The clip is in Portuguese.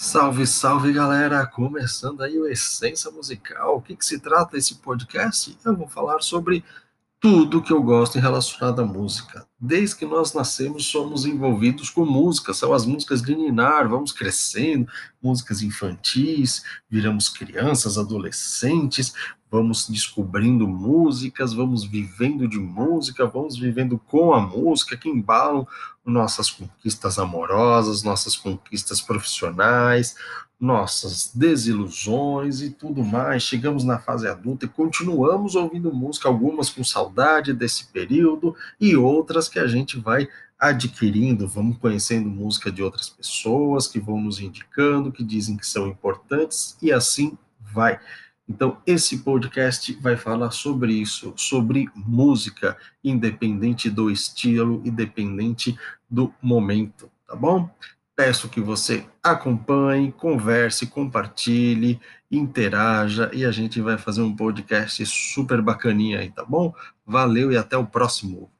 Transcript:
Salve, salve galera! Começando aí o Essência Musical. O que, que se trata esse podcast? Eu vou falar sobre tudo que eu gosto em relacionado à música. Desde que nós nascemos, somos envolvidos com música, são as músicas de ninar, vamos crescendo, músicas infantis, viramos crianças, adolescentes, vamos descobrindo músicas, vamos vivendo de música, vamos vivendo com a música que embalam nossas conquistas amorosas, nossas conquistas profissionais, nossas desilusões e tudo mais. Chegamos na fase adulta e continuamos ouvindo música, algumas com saudade desse período e outras que a gente vai adquirindo, vamos conhecendo música de outras pessoas que vão nos indicando, que dizem que são importantes e assim vai. Então, esse podcast vai falar sobre isso, sobre música, independente do estilo, independente do momento, tá bom? Peço que você acompanhe, converse, compartilhe, interaja e a gente vai fazer um podcast super bacaninha aí, tá bom? Valeu e até o próximo.